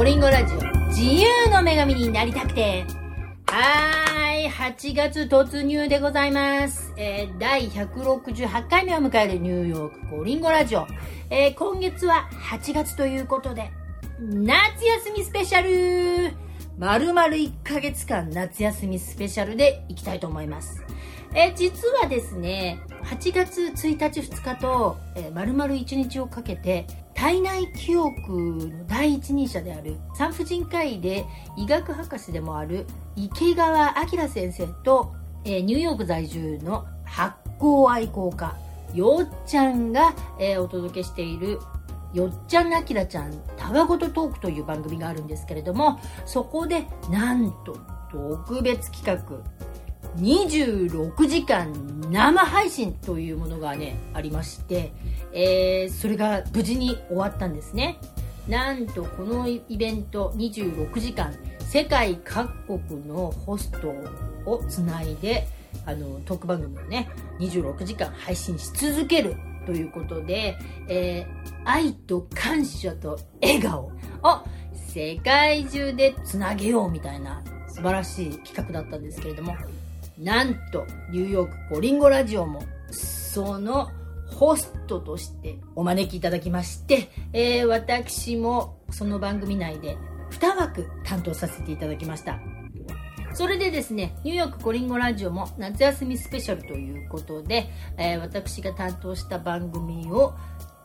コリンゴラジオ自由の女神になりたくてはい、8月突入でございます。えー第168回目を迎えるニューヨークコリンゴラジオ。えー今月は8月ということで、夏休みスペシャル丸々1ヶ月間夏休みスペシャルでいきたいと思います。えー実はですね、8月1日2日と、えー丸々1日をかけて、体内記憶の第一人者である産婦人科医で医学博士でもある池川明先生と、えーニューヨーク在住の発酵愛好家よっちゃんが、えーお届けしているよっちゃんあきらちゃんたわごとトークという番組があるんですけれどもそこでなんと特別企画26時間生配信というものがねありまして、えーそれが無事に終わったんですね。なんとこのイベント26時間世界各国のホストをつないであのトーク番組をね26時間配信し続けるということで、えー愛と感謝と笑顔を世界中でつなげようみたいな素晴らしい企画だったんですけれどもなんとニューヨークコリンゴラジオもそのホストとしてお招きいただきまして、えー私もその番組内で2枠担当させていただきました。それでですね、ニューヨークコリンゴラジオも夏休みスペシャルということで、えー私が担当した番組を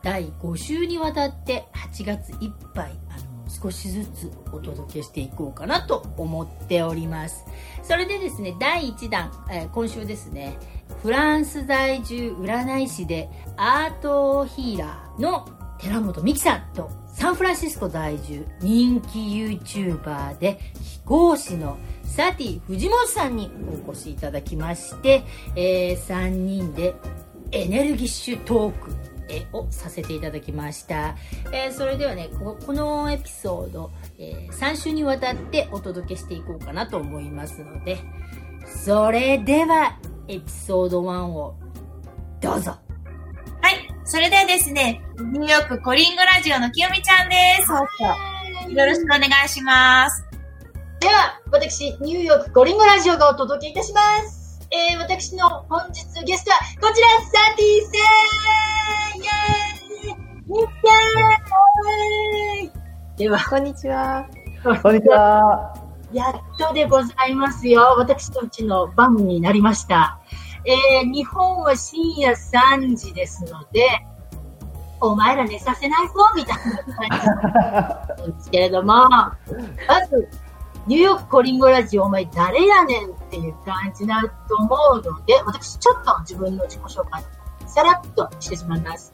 第5週にわたって8月いっぱいあの少しずつお届けしていこうかなと思っております。それでですね、第1弾、えー今週ですね、フランス在住占い師でアートヒーラーの寺本美希さんとサンフランシスコ在住人気 YouTuber で飛行士のサティ藤本さんにお越しいただきまして、え3人でエネルギッシュトークえをさせていただきました、えーそれではねここのエピソード、え3週にわたってお届けしていこうかなと思いますのでそれではエピソード1をどうぞはい。それではですね、ニューヨークコリンゴラジオのきよみちゃんです。よろしくお願いします。では、私、ニューヨークコリンゴラジオがお届けいたします。えー、私の本日のゲストは、こちら、サティさんイェーイみっちゃんでは、こんにちは。こんにちは。やっとでございますよ。私たちの番になりました。えー、日本は深夜3時ですので、お前ら寝させないぞみたいな感じなんですけれども、まず、ニューヨークコリンゴラジオ、お前誰やねんっていう感じになると思うので、私ちょっと自分の自己紹介、さらっとしてしまいます。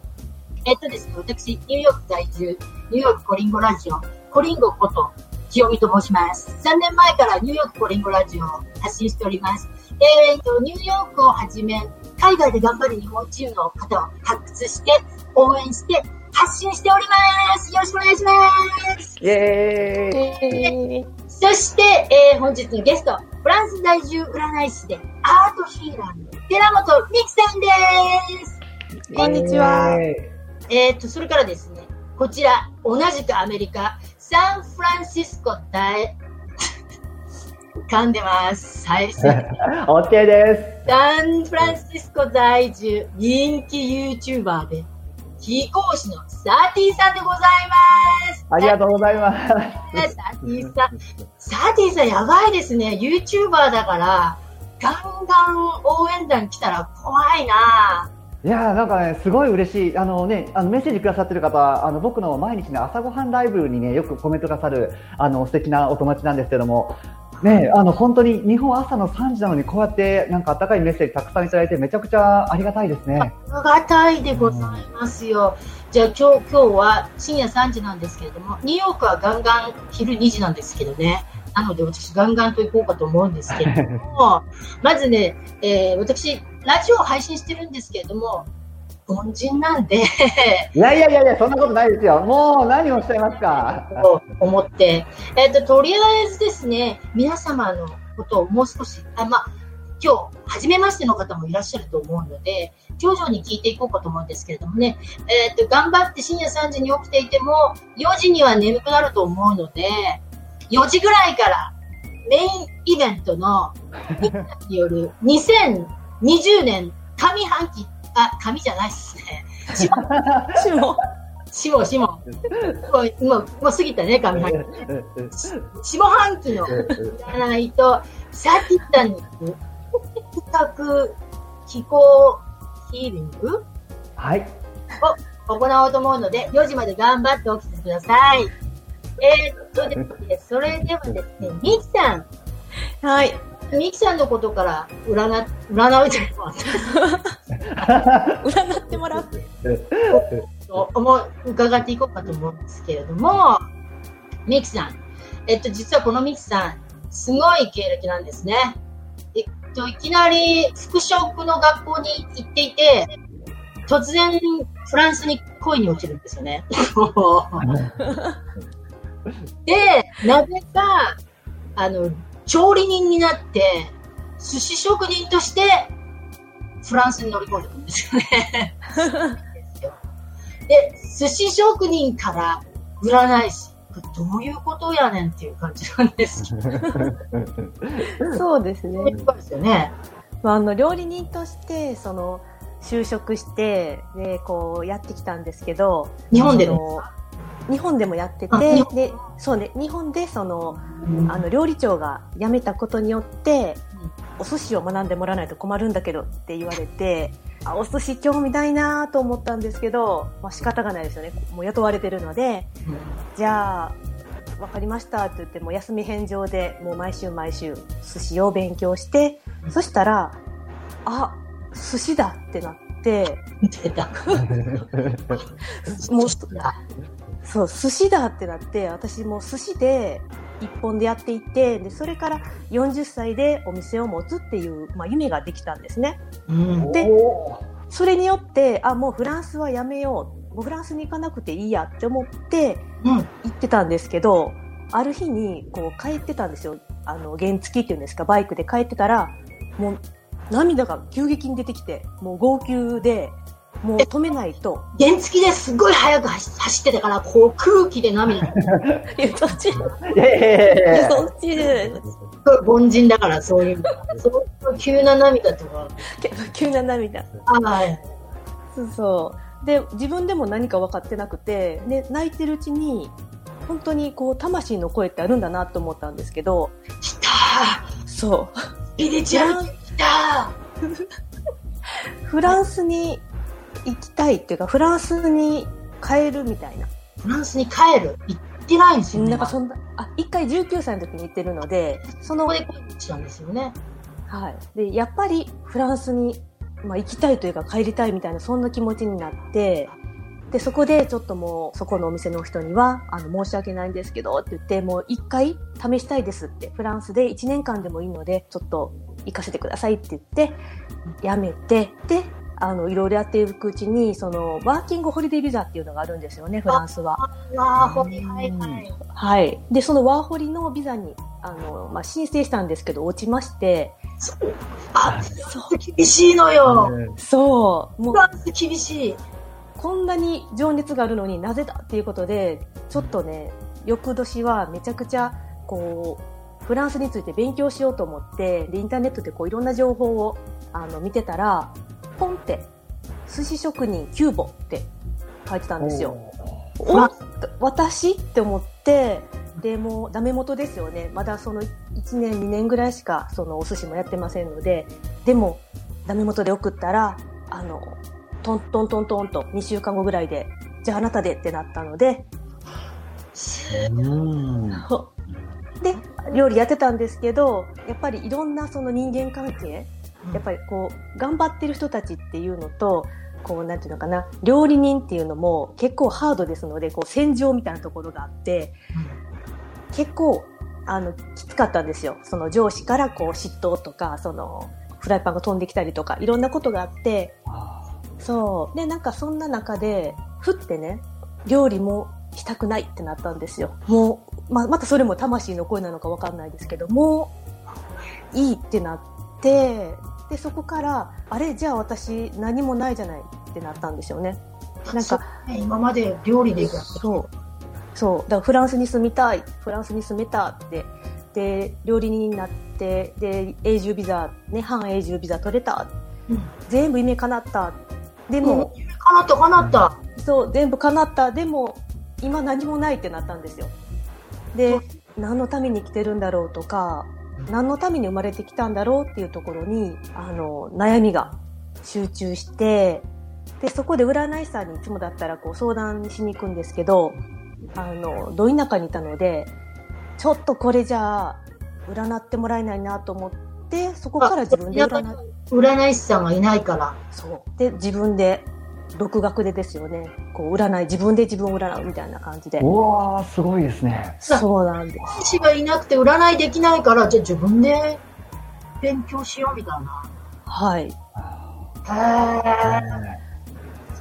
えっとですね、私、ニューヨーク在住、ニューヨークコリンゴラジオ、コリンゴこと、清美と申します。3年前からニューヨークコリンゴラジオを発信しております。えーと、ニューヨークをはじめ、海外で頑張る日本人の方を発掘して、応援して、発信しております。よろしくお願いします。イェーイ。えー、そして、えー本日のゲスト、フランス在住占い師でアートヒーラーの寺本美希さんです。こんにちは。えーと、それからですね、こちら、同じくアメリカ、サンフランシスコ大、噛んでます。はい。サ オッケーです。ンフランシスコ在住、人気 YouTuber で、飛行士のサーティさんでございます。ありがとうございます。サーティさん、サーティさんやばいですね。YouTuber だから、ガンガン応援団来たら怖いないやーなんかね、すごい嬉しい。あのね、あのメッセージくださってる方、あの僕の毎日の朝ごはんライブにね、よくコメントくださる、あの素敵なお友達なんですけども、ね、あの本当に日本朝の3時なのにこうやってなんか温かいメッセージたくさんいただいてめちゃくちゃありがたいですね。ありがたいでございますよ。じゃあ今日、今日は深夜3時なんですけれども、ニューヨークはガンガン昼2時なんですけどね。なので私ガンガンと行こうかと思うんですけれども、まずね、えー私、ラジオを配信してるんですけれども、凡人なんで、いやいやいやいや、そんなことないですよ。もう何をおっしゃいますか？と思って、えっ、と、とりあえずですね、皆様のことをもう少し、あ、まあ、今日、初めましての方もいらっしゃると思うので、徐々に聞いていこうかと思うんですけれどもね、えっ、と、頑張って深夜3時に起きていても、4時には眠くなると思うので、4時ぐらいからメインイベントの、による2020年上半期、あ、上じゃないですね。しも。下、下。もう、もう、もう過ぎたね、上半期。下半期の占いと、サーキッタに行く、企画、気候ヒーリング？はい。を行おうと思うので、4時まで頑張って起きてください。えー、っとですね、それではですね、ミキさん、はい。ミキさんのことから占、占うじゃない占ってもらう。思う、伺っていこうかと思うんですけれども、ミキさん、えっと、実はこのミキさん、すごい経歴なんですね。えっと、いきなり服飾の学校に行っていて、突然フランスに恋に落ちるんですよね。で、なぜか、あの、調理人になって、寿司職人として、フランスに乗り込んでくるんですよね。で、寿司職人から占い師。どういうことやねんっていう感じなんですけど。そうですね。そうですよね。まあ、あの料理人としてその就職してでこうやってきたんですけど日本での日本でもやっててでそうね日本でそのあの料理長が辞めたことによってお寿司を学んでもらわないと困るんだけどって言われてあお寿司興味ないなと思ったんですけど、まあ仕方がないですよね。もう雇われてるのでじゃあ分かりましたって言ってもう休み返上でもう毎週毎週寿司を勉強してそしたらあ寿司だってなって。もうそう寿司だってなって私もう寿司で一本でやっていってでそれから40歳でお店を持つっていう、まあ、夢ができたんですねうん。でそれによってあもうフランスはやめようもうフランスに行かなくていいやって思ってうん。行ってたんですけどある日にこう帰ってたんですよあの原付っていうんですかバイクで帰ってたらもう涙が急激に出てきてもう号泣でもう止めないと原付ですごい速く走走ってたから、こう空気で涙。いやそっちいやいやいそっちで凡人だから、そういうの。そういう急な涙とか。急な涙あはい。そうそうで自分でも何か分かってなくてで泣いてるうちに本当にこう魂の声ってあるんだなと思ったんですけど来たそうスピリチュアル来たフランスに行きたいっていうかフランスに帰るみたいなフランスに帰る？行ってないんですよね。なんかそんなあ一回19歳の時に行ってるのでそのここで恋にしたんですよね。はい、でやっぱりフランスに、まあ、行きたいというか帰りたいみたいなそんな気持ちになってでそこでちょっともうそこのお店の人にはあの申し訳ないんですけどって言ってもう一回試したいですってフランスで1年間でもいいのでちょっと行かせてくださいって言ってやめてであのいろいろやっていくうちにそのワーキングホリデービザっていうのがあるんですよねフランスは。わあ、ほはいはいはい。はい、でそのワーホリのビザにあの、まあ、申請したんですけど落ちましてあ、そう厳しいのよ。そうもうフランス厳しい。こんなに情熱があるのになぜだっていうことで、ちょっとね、翌年はめちゃくちゃ、こう、フランスについて勉強しようと思って、で、インターネットでこういろんな情報をあの見てたら、ポンって、寿司職人キューボって書いてたんですよ。おあ私って思って、でもうダメ元ですよね。まだその1年2年ぐらいしかそのお寿司もやってませんので、でもダメ元で送ったら、あの、トントントントンと2週間後ぐらいで、じゃああなたでってなったので、うんで、料理やってたんですけど、やっぱりいろんなその人間関係、やっぱりこう、頑張ってる人たちっていうのと、こう、なんていうのかな、料理人っていうのも結構ハードですので、こう、戦場みたいなところがあって、結構、あの、きつかったんですよ。その上司からこう、嫉妬とか、その、フライパンが飛んできたりとか、いろんなことがあって、そう。で、なんかそんな中で、ふってね、料理もしたくないってなったんですよ。もう、まあ、またそれも魂の声なのかわかんないですけども、いいってなって、で、そこから、あれ、じゃあ私何もないじゃないってなったんですよね。なんか、ね今まで料理でそう。そう。だからフランスに住みたい。フランスに住めたって。で、料理人になって、で、永住ビザ、ね、半永住ビザ取れた。うん全部夢叶った。でもも、う、かなったかなった。そう、全部叶った。でも、今何もないってなったんですよ。で、何のために生きてるんだろうとか、何のために生まれてきたんだろうっていうところに、あの、悩みが集中して、で、そこで占い師さんにいつもだったらこう相談しに行くんですけど、あの、ど田舎にいたので、ちょっとこれじゃあ、占ってもらえないなと思って、そこから自分で占い、占い師さんがいないから。そう。で、自分で、独学でですよね。こう、占い、自分で自分を占うみたいな感じで。うわー、すごいですね。そうなんです。師がいなくて占いできないから、じゃあ自分で勉強しようみたいな。はい。へー。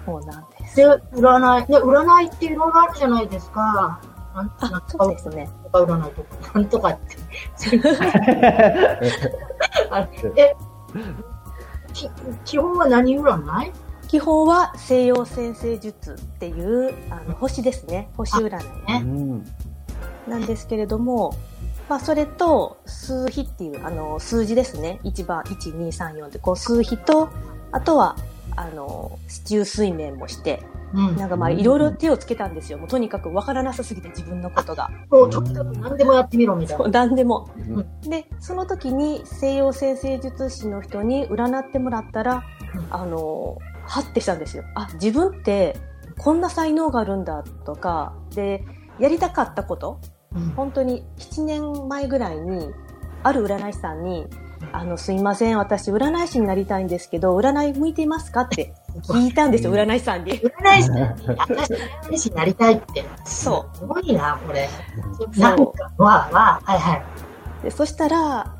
そうなんです。で、占い、ね、占いっていろいろあるじゃないですか。なんなんあ、とかそうですね。とか占いとか、なんとかって。あえ、き基本は何占い？基本は西洋占星術っていう、あの、星ですね。星占いねうんなんですけれども、まあ、それと、数比っていう、あの、数字ですね。1番、1、2、3、4って、こう、数比と、あとは、あの、市中水面もして、うん。なんかまあ、いろいろ手をつけたんですよ。もうとにかくわからなさすぎて自分のことが。もうとにかく何でもやってみろみたいな。何でも。うんで、その時に西洋占星術師の人に占ってもらったら、うんあの、はってしたんですよ。あ、自分ってこんな才能があるんだとか、で、やりたかったこと、うん本当に7年前ぐらいに、ある占い師さんに、あの、すいません、私占い師になりたいんですけど、占い向いていますかって聞いたんですよ、うん占い師さんに。占い師占い師になりたいって。そうすごいな、これ。うなんか、わあわあ、はいはい。でそしたら、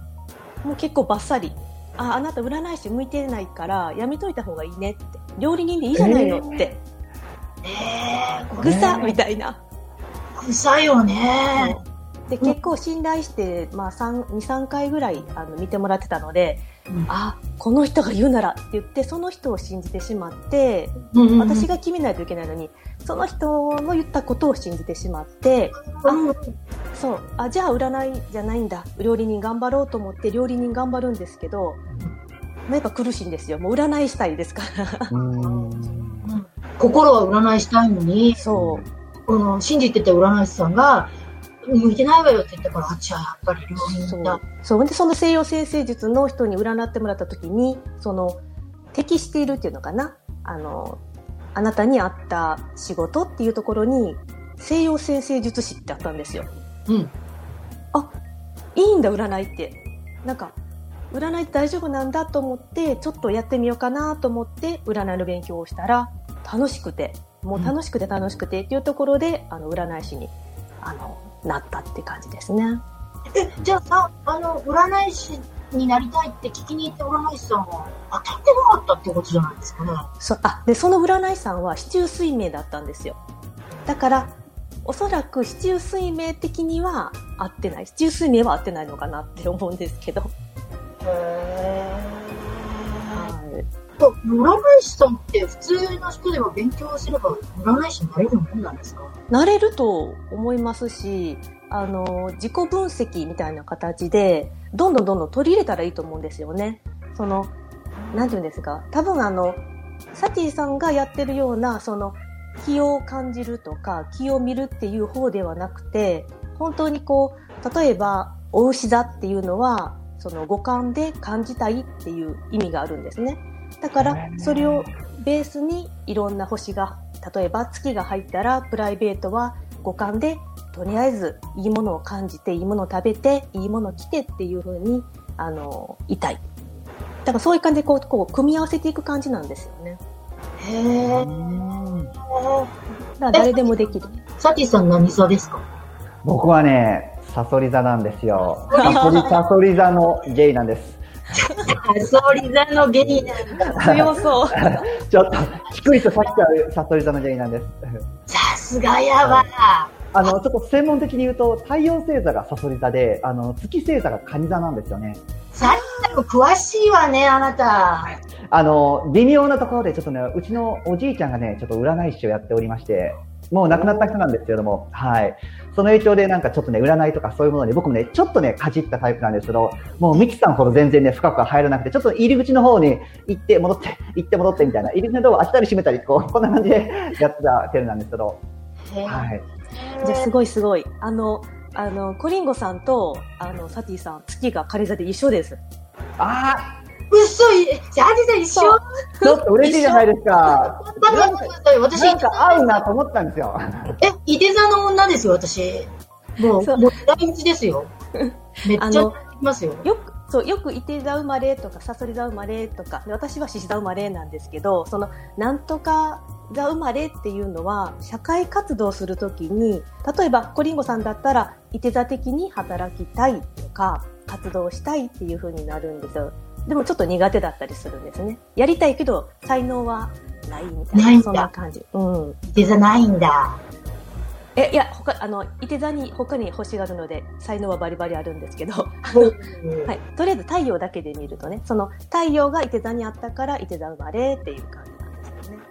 もう結構バッサリ、あ、あなた占い師向いてないから、やめといた方がいいねって。料理人でいいじゃないのって。えー、こぐさみたいな。れ、臭いよね。で、結構信頼して、まあ、3、2、3回ぐらい、あの、見てもらってたので、うんあ、この人が言うならって言って、その人を信じてしまって、私が決めないといけないのに、その人の言ったことを信じてしまって、うんそう、あ、じゃあ占いじゃないんだ。料理人頑張ろうと思って料理人頑張るんですけど、まあやっぱ苦しいんですよ。もう占いしたいですから。うん心は占いしたいのに、そう。この信じてた占い師さんが、向いてないわよって言ったから、あ、じゃあやっぱり料理そう人だ。。そう。で、その西洋占星術の人に占ってもらった時に、その、適しているっていうのかな。あの、あなたに合った仕事っていうところに、西洋占星術師ってあったんですよ。うん。いいんだ、占いって。なんか、占いって大丈夫なんだと思って、ちょっとやってみようかなと思って、占いの勉強をしたら、楽しくて、もう楽しくて楽しくてっていうところで、あの、占い師に、あの、なったって感じですね。え、じゃあさ、あの、占い師になりたいって聞きに行った占い師さんは当たってなかったってことじゃないですかね。そあでその占い師さんは市中水明だったんですよ。だからおそらく市中水明的には合ってない。市中水明は合ってないのかなって思うんですけど、へはい占い師さんって普通の人でも勉強すれば占い師になれるもんなんですか？なれると思いますしあの自己分析みたいな形でどんどんどんどん取り入れたらいいと思うんですよね。そのなんていうんですか？多分あのサティさんがやってるようなその気を感じるとか気を見るっていう方ではなくて本当にこう例えばお牛座っていうのはその五感で感じたいっていう意味があるんですね。だからそれをベースにいろんな星が例えば月が入ったらプライベートは五感でとりあえずいいものを感じていいものを食べていいものを着てっていう風にあのいたいだからそういう感じでこうこう組み合わせていく感じなんですよねへえ。だから誰でもできるサティさん何座ですか？僕はね、サソリ座なんですよ。サソリ、サソリ座のゲイなんです。サソリ座のゲイなんだ。強そう ちょっと、低いとさっきからサソリ座のゲイなんです。さすがやわ。あの、ちょっと専門的に言うと、太陽星座がサソリ座で、あの、月星座が蟹座なんですよね。サリさんも詳しいわね、あなた。あの、微妙なところで、ちょっとね、うちのおじいちゃんがね、ちょっと占い師をやっておりまして、もう亡くなった人なんですけれども、はい。その影響でなんかちょっとね、占いとかそういうものに僕もね、ちょっとね、かじったタイプなんですけど、もうミキさんほど全然ね、深くは入らなくて、ちょっと入り口の方に行って戻って、行って戻ってみたいな、入り口のとこ開けたり閉めたり、こう、こんな感じでやってたテレなんですけど、はい。じゃあすごいすごい。あの、あの、コリンゴさんと、あの、サティさん、月が仮座で一緒です。あ嘘い、サリさん一緒ちょっと嬉しいじゃないですか。待って待って待って私、なんか合うなと思ったんですよ。え、いて座の女ですよ、私。もう、もう大日ですよ。めっちゃいますよ。よく、そう、よく、いて座生まれとか、さそり座生まれとか、で私は獅子座生まれなんですけど、その、なんとか座生まれっていうのは、社会活動するときに、例えば、コリンゴさんだったら、いて座的に働きたいとか、活動したいっていう風になるんですよ。でもちょっと苦手だったりするんですね。やりたいけど、才能はないみたいな。そんな感じ。うん。いて座ないんだ。え、いや、他、あの、いて座に他に星があるので、才能はバリバリあるんですけど、うん。はい。とりあえず太陽だけで見るとね、その太陽がいて座にあったからいて座生まれっていう感じなんですよね。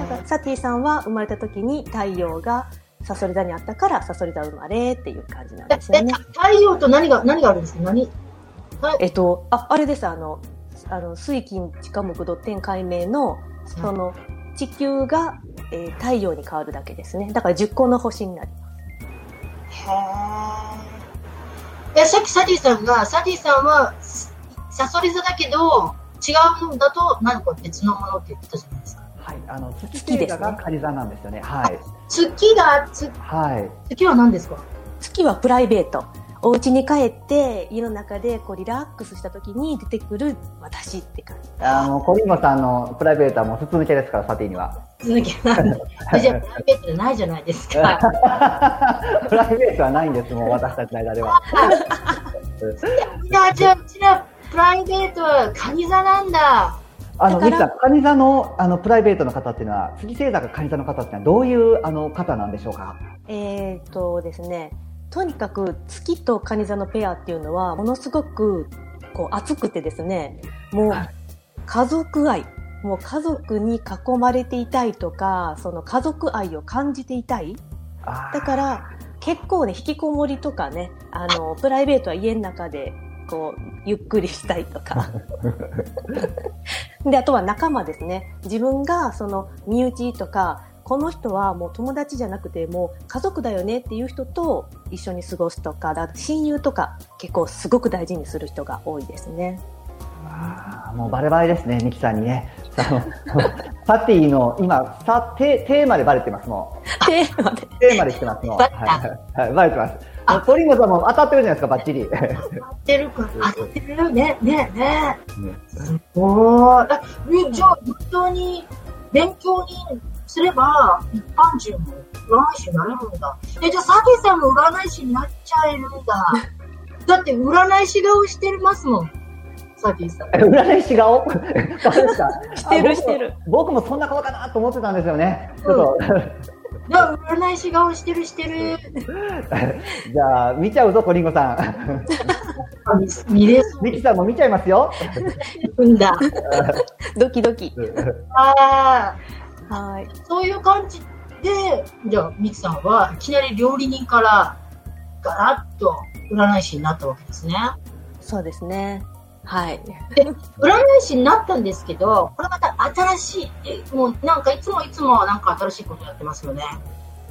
だからサティさんは生まれた時に太陽がサソリ座にあったからサソリ座生まれっていう感じなんですよえ、ね。太陽と何が、何があるんですか？何？えっと、あ、あれです、あの、あの、水金地下木土天解明の、その、地球が、えー太陽に変わるだけですね。だから10個の星になります。へえ。え、さっきサディさんが、サディさんは、サソリ座だけど、違うのだと何か別のものって言ってたじゃないですか。はい。あの、月月ですが仮座なんですよね。はい。月が、つはい。月は何ですか？月はプライベート。お家に帰って、家の中でこうリラックスした時に出てくる私って感じ。あの、コリンゴさんのプライベートはもう筒抜けですから、サティには。続きなんでじゃあ、プライベートじゃないじゃないですか。プライベートはないんです、もう私たちの間では。いや、じゃあ、うちら、プライベートはカニ座なんだ。あの、ミキさん、カニ座の、あの、プライベートの方っていうのは、月星座がカニ座の方っていうのはどういう、あの、方なんでしょうか？えー、とですね、とにかく月と蟹座のペアっていうのはものすごくこう熱くてですね、もうはい家族愛、もう家族に囲まれていたいとか、その家族愛を感じていたい。だから結構ね、引きこもりとかね、あの、プライベートは家の中でこう、ゆっくりしたいとか。で、あとは仲間ですね。自分がその身内とか、この人はもう友達じゃなくてもう家族だよねっていう人と一緒に過ごすとか、だ親友とか結構すごく大事にする人が多いですね。あーもうバレバレですね、ミキさんにね。あのサティの今さテ、テーマでバレてます、もテーマで。う。テーマで来てます、もう。はい、はい、バレてます。もうトリさんも当たってるじゃないですか、バッチリ。当てるか、当てるね、ね、ね。おー、あえじゃあ、本当に勉強にすれば、一般人も占い師になれるんだ。え、じゃあ、サケさんも占い師になっちゃえるんだ。だって、占い師顔してますもん。サケさん。占い師顔？顔ですか？してるあしてる。僕も僕もそんな顔かなと思ってたんですよね。ちょっと、占い師顔してるしてる。じゃあ、見ちゃうぞ、コリンゴさん。あ見見れそミキさんも見ちゃいますよ。うんだ。ドキドキ。ああ。はい。そういう感じで、じゃあ、ミキさんはいきなり料理人からガラッと占い師になったわけですね。そうですね。はい。占い師になったんですけど、これまた新しい、えもうなんかいつもいつもなんか新しいことやってますよね。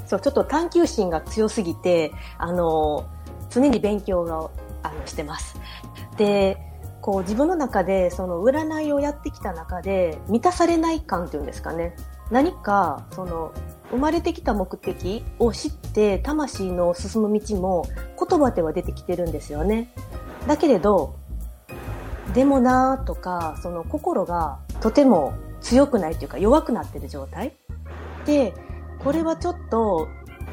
そう、ちょっと探求心が強すぎて、あの、常に勉強が、あの、してます。で、こう自分の中で、その占いをやってきた中で、満たされない感っていうんですかね。何か、その、生まれてきた目的を知って、魂の進む道も言葉では出てきてるんですよね。だけれど、でもなーとか、その心がとても強くないというか弱くなってる状態。で、これはちょっと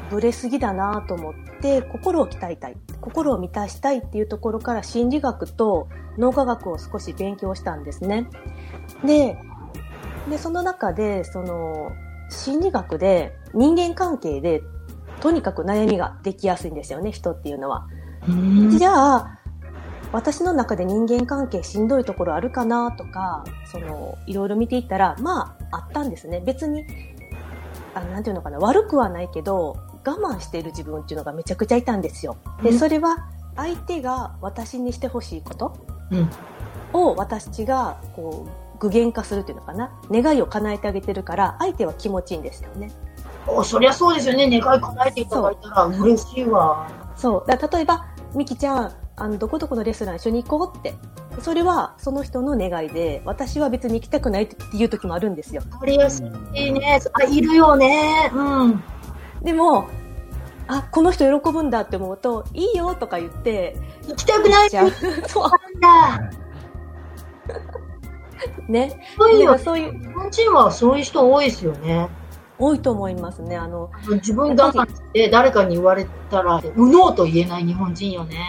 ブレすぎだなと思って心を鍛えたい。心を満たしたいっていうところから心理学と脳科学を少し勉強したんですね。ででその中でその心理学で人間関係でとにかく悩みができやすいんですよね人っていうのは。じゃあ私の中で人間関係しんどいところあるかなとか、その、いろいろ見ていったら、まあ、あったんですね。別に、あなんていうのかな、悪くはないけど、我慢している自分っていうのがめちゃくちゃいたんですよ。で、うんそれは、相手が私にしてほしいことうん。を私が、こう、具現化するっていうのかな。願いを叶えてあげてるから、相手は気持ちいいんですよね。おそりゃそうですよね。願い叶えていただいたら嬉しいわ。そう。だ例えば、みきちゃん、あの、どこどこのレストラン一緒に行こうって。それは、その人の願いで、私は別に行きたくないっていう時もあるんですよ。わかりやすいね。あ、いるよね。うん。でも、あ、この人喜ぶんだって思うと、いいよとか言って、行きたくないじゃあ、そう、んだ。ね。そういうだからそういう、日本人はそういう人多いですよね。多いと思いますね。あの、自分我慢して誰かに言われたら、うのうと言えない日本人よね。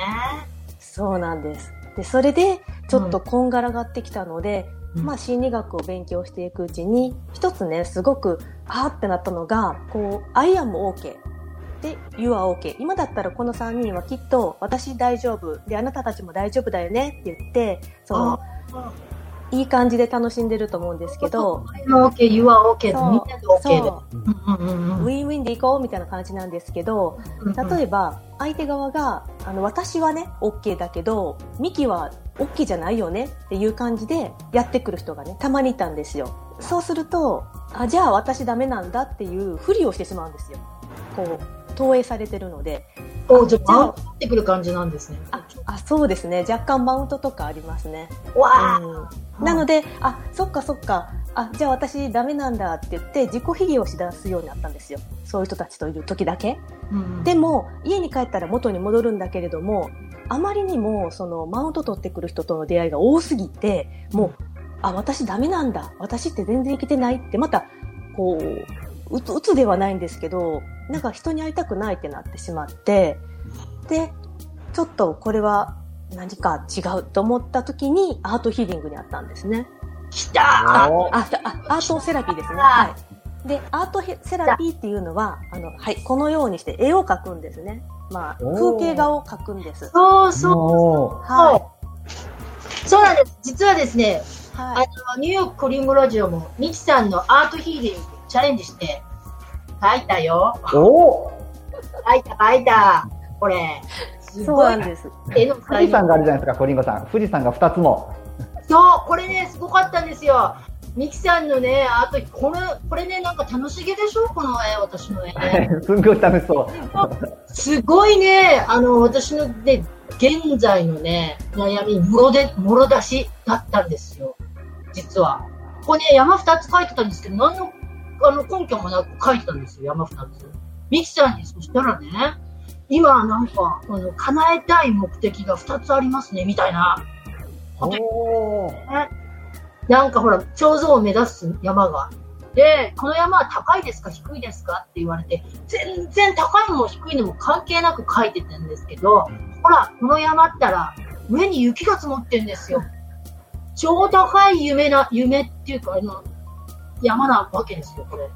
そうなんです。で、それで、ちょっとこんがらがってきたので、うんまあ、心理学を勉強していくうちに、一つね、すごく、あーってなったのが、こう、I am OK。で、You are OK。今だったらこの3人はきっと、私大丈夫。で、あなたたちも大丈夫だよねって言って、その、いい感じで楽しんでると思うんですけど、I'm OK, you are OK みんなで OK で。ウィンウィンで行こうみたいな感じなんですけど、例えば、相手側が、あの、私はね、OK だけど、ミキは OK じゃないよねっていう感じでやってくる人がね、たまにいたんですよ。そうすると、あ、じゃあ私ダメなんだっていうふりをしてしまうんですよ。こう、投影されてるので。おじゃあ、じゃあマウントってくる感じなんですね。あ、あそうですね。若干マウントとかありますね。わあ、うん、なので、あ、そっかそっか。あ、じゃあ私ダメなんだって言って自己卑下をしだすようになったんですよ。そういう人たちといる時だけ。うんでも、家に帰ったら元に戻るんだけれども、あまりにも、その、マウント取ってくる人との出会いが多すぎて、もう、あ、私ダメなんだ。私って全然生きてないって、また、こう、うつ、うつではないんですけど、なんか人に会いたくないってなってしまって、で、ちょっとこれは何か違うと思った時に、アートヒーリングにあったんですね。来たおあ、あアートセラピーですね。はい。で、アートヘセラピーっていうのは、あの、はい、このようにして絵を描くんですね。まあ、風景画を描くんです。そうそう。もはそうなんです。実はですね、い。はあい。の、ニューヨークコリングラジオも、ミキさんのアートヒーリングチャレンジして、書いたよ。うお書いた、書いた。これ。すそうごないんです。絵の富士山があるじゃないですか、コリンゴさん。富士山が2つも。そう、これね、すごかったんですよ。ミキさんのね、あと、これ、これね、なんか楽しげでしょ？この絵、私の絵ね。すんごい楽しそう。すごいね、あの、私のね、現在のね、悩み、もろで、もろ出しだったんですよ。実は。ここね、山二つ書いてたんですけど、何の、あの、根拠もなく書いてたんですよ、山二つ。ミキさんに、そしたらね、今なんか、あの、叶えたい目的が二つありますね、みたいな。おーねなんかほら、頂上を目指す山が。で、この山は高いですか低いですか？って言われて、全然高いのも低いのも関係なく書いてたんですけど、ほら、この山ったら上に雪が積もってんですよ。超高い夢な、夢っていうか、あの、山なわけですよ、これ。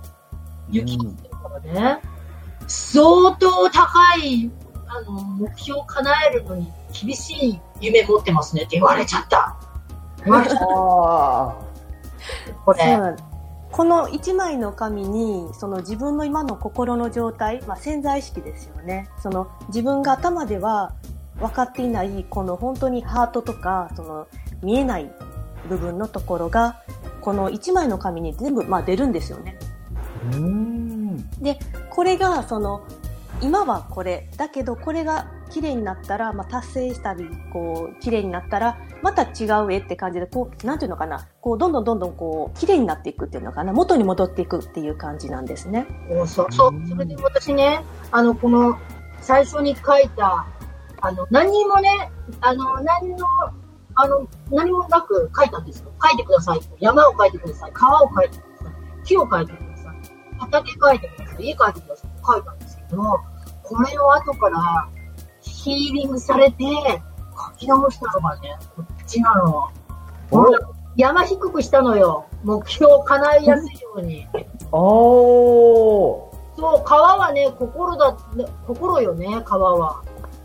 雪ってるからね。相当高い、あの、目標を叶えるのに厳しい夢持ってますねって言われちゃった。言われちゃった。あこれ。この一枚の紙に、その自分の今の心の状態、まあ、潜在意識ですよね。その自分が頭では分かっていない、この本当にハートとか、その見えない部分のところが、この一枚の紙に全部、まあ、出るんですよね。で、これが、その、今はこれ、だけどこれが綺麗になったら、まあ、達成したり、こう、綺麗になったら、また違う絵って感じで、こう、なんていうのかな、こう、どんどんどんどんこう、綺麗になっていくっていうのかな、元に戻っていくっていう感じなんですね。そうそれで私ね、あの、この、最初に書いた、あの、何にもね、あの、何の、あの、何もなく書いたんですよ。書いてください。山を書いてください。川を書いてください。木を書いてください。畑書いてください。家書いてください。書いたんですけど、これを後からヒーリングされて、書き直したのがね、こっちなの。お山低くしたのよ。目標を叶えやすいように。おーそう、川はね、心だ、ね心よね、川は。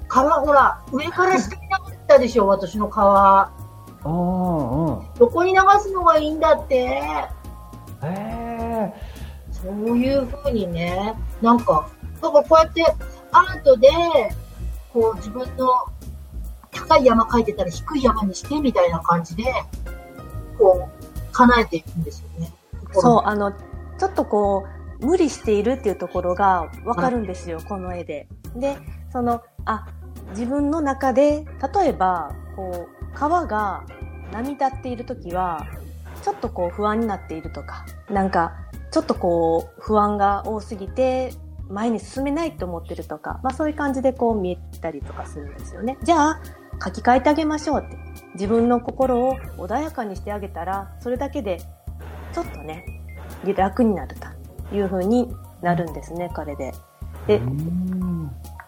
川、ほら、上から下に流れったでしょ、私の皮。うんうん。どこに流すのがいいんだって。へえ。そういう風にね、なんか、だからこうやってアートで、こう自分の高い山描いてたら低い山にしてみたいな感じで、こう、叶えていくんですよね。そう、あの、ちょっとこう、無理しているっていうところがわかるんですよ、この絵で。で、その、あ、自分の中で、例えば、こう、川が波立っているときは、ちょっとこう不安になっているとか、なんか、ちょっとこう、不安が多すぎて、前に進めないと思ってるとか、まあそういう感じでこう見えたりとかするんですよね。じゃあ、書き換えてあげましょうって。自分の心を穏やかにしてあげたら、それだけで、ちょっとね、楽になるという風になるんですね、これで。で、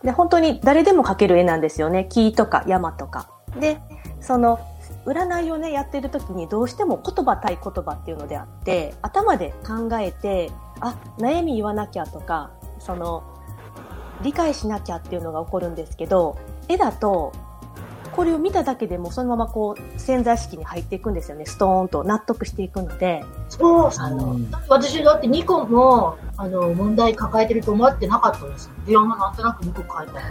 で、本当に誰でも描ける絵なんですよね。木とか山とか。で、その、占いをね、やってる時にどうしても言葉対言葉っていうのであって、頭で考えて、あ、悩み言わなきゃとか、その、理解しなきゃっていうのが起こるんですけど、絵だと、これを見ただけでもそのままこう潜在意識に入っていくんですよね。ストーンと納得していくので。そう、あの、私だって2個も、あの、問題抱えてると思ってなかったんですよ。いや、まあなんとなく2個書いた。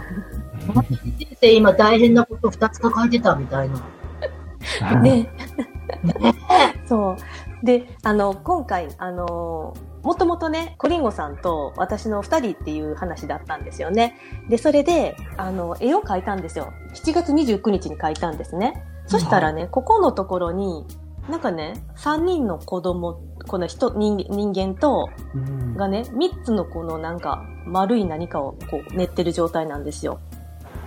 人生今大変なこと2つ抱えてたみたいな。ね。そう。で、あの、今回、あの、もともとね、コリンゴさんと私の二人っていう話だったんですよね。で、それで、あの、絵を描いたんですよ。7月29日に描いたんですね。そしたらね、ここのところに、なんかね、3人の子供、この人、人人間と、うんがね、3つのこのなんか丸い何かをこう練ってる状態なんですよ。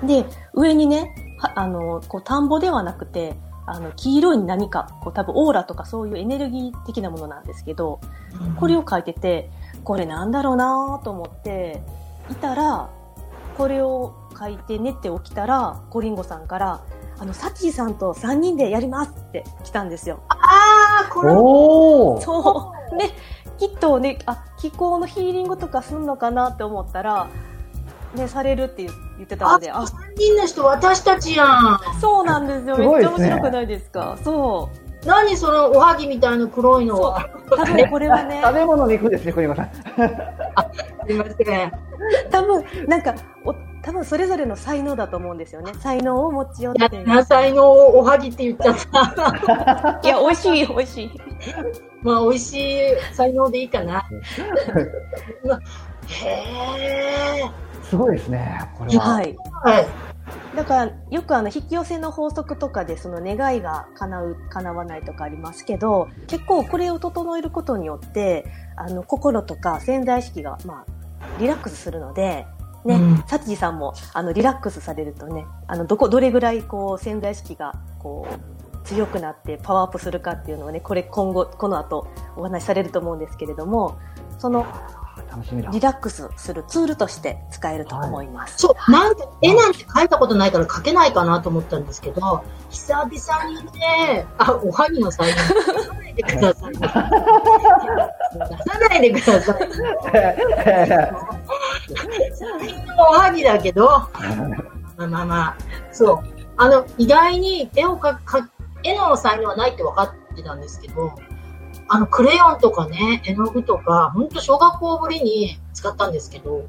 で、上にね、はあの、こう田んぼではなくて、あの、黄色い何か、こう多分オーラとかそういうエネルギー的なものなんですけど、これを書いてて、これなんだろうなと思って、いたら、これを書いて寝て起きたら、コリンゴさんから、あの、サチーさんと3人でやりますって来たんですよ。ああ、これ。そう。で、きっとね、あ、気候のヒーリングとかすんのかなって思ったら、ね、されるって言言ってたあ、ので、あ、3人の人私たちやん。そうなんですよ。すめっちゃ面白くないですか？そう。何そのおはぎみたいな黒いのは？。多分これはね、食べ物に行くんですね、栗山さん。すいません。多分、なんか、お多分それぞれの才能だと思うんですよね。才能を持ち寄って。野菜のおはぎって言っちゃった。いや、美味しい、美味しい。まあ、美味しい才能でいいかな。へえ。すごいですね、これは。はい。はい。だから、よくあの、引き寄せの法則とかで、その願いが叶う、叶わないとかありますけど、結構これを整えることによって、あの、心とか潜在意識が、まあ、リラックスするので、ね、うんサチジさんも、あの、リラックスされるとね、あの、どこ、どれぐらい、こう、潜在意識が、こう、強くなってパワーアップするかっていうのをね、これ今後、この後お話しされると思うんですけれども、その楽しみだリ。ラックスするツールとして使えると思います。そう、なんか、絵なんて描いたことないから描けないかなと思ったんですけど、久々にね、あ、おはぎの才能、出さないでください。出さないでください。おはぎだけど、まあまあまあ、そう。あの、意外に絵を描く、絵の才能はないって分かってたんですけど、あの、クレヨンとかね、絵の具とか、ほんと小学校ぶりに使ったんですけど、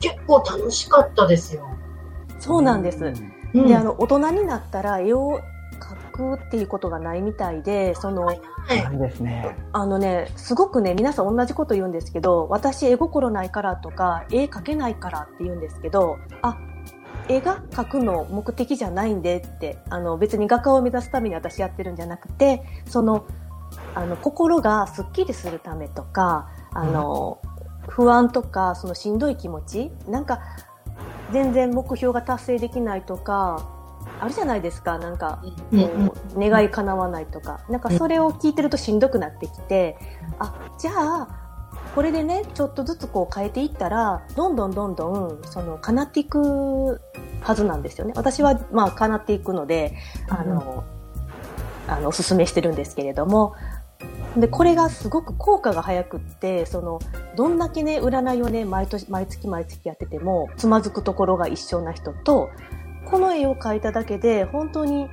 結構楽しかったですよ。そうなんです。うんで、あの、大人になったら絵を描くっていうことがないみたいで、その、はいいいですね。あのね、すごくね、皆さん同じこと言うんですけど、私絵心ないからとか、絵描けないからって言うんですけど、あ、絵が描くの目的じゃないんでって、あの、別に画家を目指すために私やってるんじゃなくて、その、あの、心がスッキリするためとか、あの、不安とか、そのしんどい気持ち、なんか、全然目標が達成できないとか、あるじゃないですか、なんか、うん。願い叶わないとか、なんかそれを聞いてるとしんどくなってきて、あ、じゃあ、これでね、ちょっとずつこう変えていったら、どんどんどんどん、その、叶っていくはずなんですよね。私は、まあ、叶っていくので、あの、あの、おすすめしてるんですけれども、で、これがすごく効果が早くって、その、どんだけね、占いをね、毎年、毎月毎月やってても、つまずくところが一緒な人と、この絵を描いただけで、本当に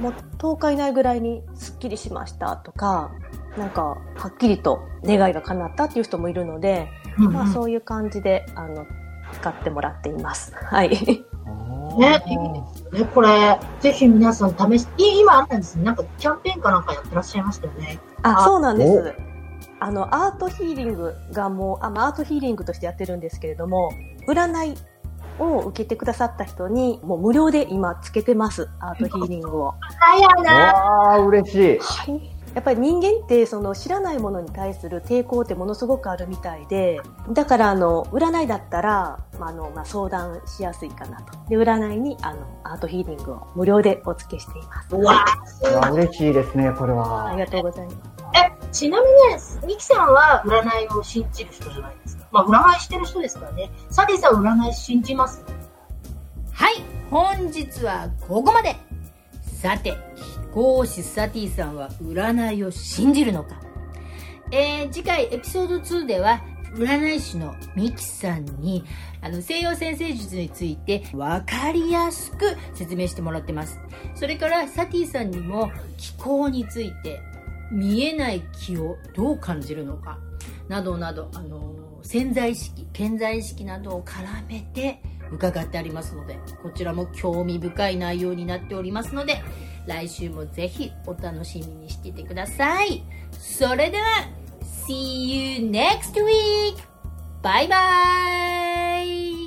もう10日以内ぐらいにスッキリしましたとか、なんか、はっきりと願いが叶ったっていう人もいるので、うんうんまあそういう感じで、あの、使ってもらっています。はい。ね、いいですよね。これ、ぜひ皆さん試し、い今あったんですね。なんかキャンペーンかなんかやってらっしゃいましたよね。あ、あそうなんです。あの、アートヒーリングがもう、あまあ、アートヒーリングとしてやってるんですけれども、占いを受けてくださった人に、もう無料で今つけてます。アートヒーリングを。早いな。わあ、嬉しい。やっぱり人間ってその知らないものに対する抵抗ってものすごくあるみたいで、だからあの、占いだったら、まあ、あの、まあ、相談しやすいかなと。で、占いにあの、アートヒーリングを無料でお付けしています。うわ嬉しいですね、これあはり。がとうございます。え、ちなみにね、ミキさんは占いを信じる人じゃないですか？まあ、占いしてる人ですからね。サディさん占い信じます？はい、本日はここまで。さて、飛行士サティさんは占いを信じるのか？えー、次回エピソード2では、占い師のミキさんに、あの、西洋先生術について分かりやすく説明してもらってます。それから、サティさんにも気候について、見えない気をどう感じるのか、などなど、あの、潜在意識、潜在意識などを絡めて伺ってありますので、こちらも興味深い内容になっておりますので、来週もぜひお楽しみにしていてください。それでは、See you next week! バイバイ